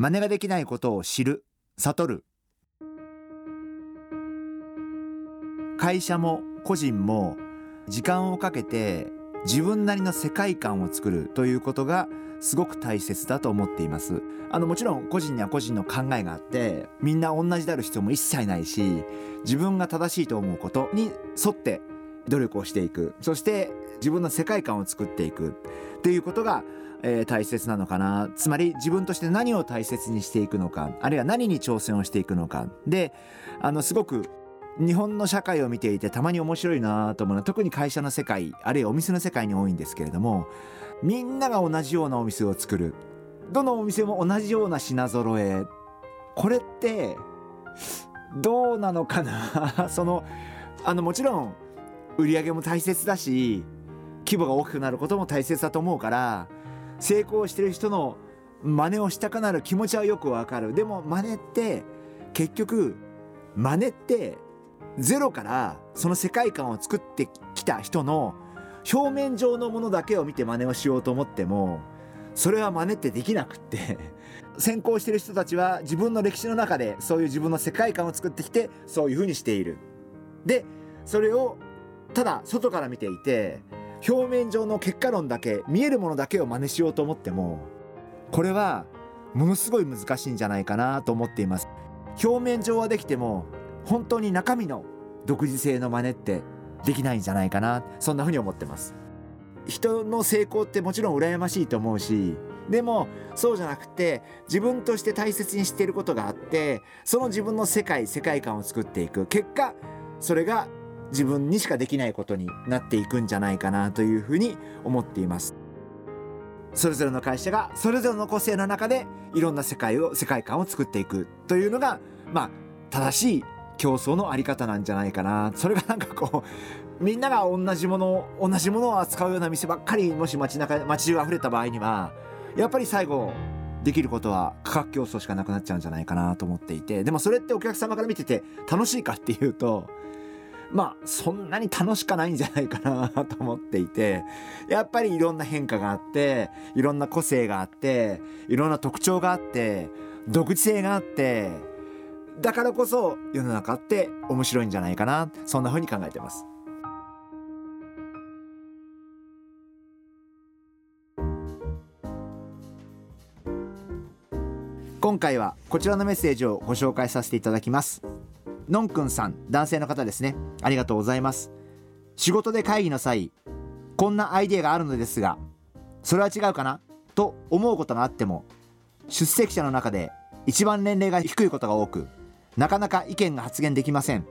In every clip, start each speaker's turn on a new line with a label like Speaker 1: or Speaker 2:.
Speaker 1: 真似ができないことを知る悟る。会社も個人も時間をかけて自分なりの世界観を作るということがすごく大切だと思っています。あのもちろん個人には個人の考えがあってみんな同じである必要も一切ないし自分が正しいと思うことに沿って努力をしていく。そして自分の世界観を作っていく。っていうことが、えー、大切なのかな。つまり自分として何を大切にしていくのかあるいは何に挑戦をしていくのか。であのすごく日本の社会を見ていてたまに面白いなと思うのは特に会社の世界あるいはお店の世界に多いんですけれどもみんなが同じようなお店を作る。どのお店も同じような品揃え。これってどうなのかな。そのあのもちろん売り上げも大切だし規模が大きくなることも大切だと思うから成功してる人の真似をしたくなる気持ちはよくわかるでも真似って結局真似ってゼロからその世界観を作ってきた人の表面上のものだけを見て真似をしようと思ってもそれは真似ってできなくって 先行してる人たちは自分の歴史の中でそういう自分の世界観を作ってきてそういうふうにしている。でそれをただ外から見ていて表面上の結果論だけ見えるものだけを真似しようと思ってもこれはものすごい難しいんじゃないかなと思っています。表面上はできても本当に中身の独自性の真似ってできないんじゃないかなそんな風に思ってます人の成功ってもちろん羨ましいと思うしでもそうじゃなくて自分として大切にしていることがあってその自分の世界世界観を作っていく結果それが自分にしかできないことになっていくんじゃないかなというふうに思っています。それぞれの会社がそれぞれの個性の中でいろんな世界を世界観を作っていくというのがまあ正しい競争のあり方なんじゃないかな。それがなんかこうみんなが同じもの同じものを扱うような店ばっかりもし街中街中溢れた場合にはやっぱり最後できることは価格競争しかなくなっちゃうんじゃないかなと思っていて。でもそれってお客様から見てて楽しいかっていうとまあそんなに楽しかないんじゃないかなと思っていてやっぱりいろんな変化があっていろんな個性があっていろんな特徴があって独自性があってだからこそ世の中って面白いんじゃないかなそんな風に考えてます。今回はこちらのメッセージをご紹介させていただきます。のんくんさん男性の方ですね。ありがとうございます。仕事で会議の際こんなアイデアがあるのですがそれは違うかな？と思うことがあっても出席者の中で一番年齢が低いことが多くなかなか意見が発言できません。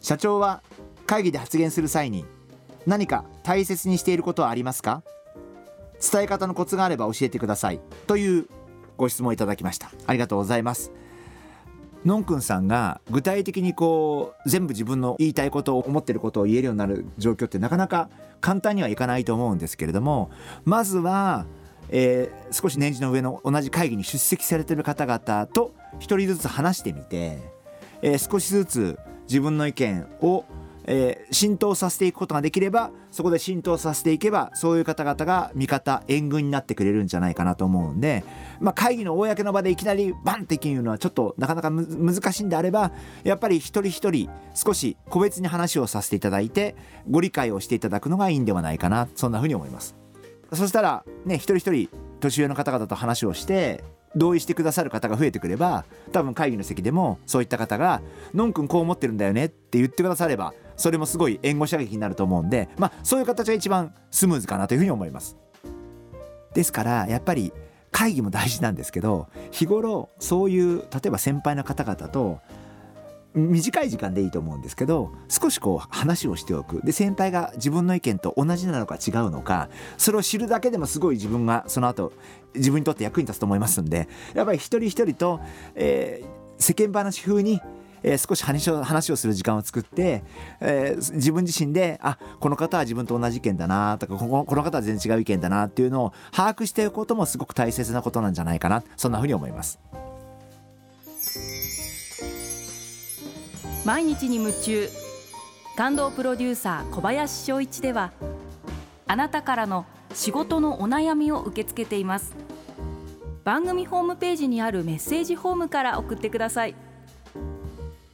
Speaker 1: 社長は会議で発言する際に何か大切にしていることはありますか？伝え方のコツがあれば教えてください。というご質問いただきました。ありがとうございます。のんくんさんが具体的にこう全部自分の言いたいことを思ってることを言えるようになる状況ってなかなか簡単にはいかないと思うんですけれどもまずはえー、少し年次の上の同じ会議に出席されてる方々と1人ずつ話してみて、えー、少しずつ自分の意見を、えー、浸透させていくことができればそこで浸透させていけばそういう方々が味方援軍になってくれるんじゃないかなと思うんで、まあ、会議の公の場でいきなりバンって言うのはちょっとなかなか難しいんであればやっぱり一人一人少し個別に話をさせていただいてご理解をしていただくのがいいんではないかなそんなふうに思います。そしたらね一人一人年上の方々と話をして同意してくださる方が増えてくれば多分会議の席でもそういった方が「のんくんこう思ってるんだよね」って言ってくださればそれもすごい援護射撃になると思うんでまあそういう形が一番スムーズかなというふうに思います。ですからやっぱり会議も大事なんですけど日頃そういう例えば先輩の方々と短い時間でいいと思うんですけど少しこう話をしておくで先輩が自分の意見と同じなのか違うのかそれを知るだけでもすごい自分がその後自分にとって役に立つと思いますんでやっぱり一人一人と、えー、世間話風にえー、少し話を話をする時間を作って、えー、自分自身であこの方は自分と同じ意見だなとかこのこの方は全然違う意見だなっていうのを把握していくこともすごく大切なことなんじゃないかなそんなふうに思います。
Speaker 2: 毎日に夢中。感動プロデューサー小林翔一ではあなたからの仕事のお悩みを受け付けています。番組ホームページにあるメッセージフォームから送ってください。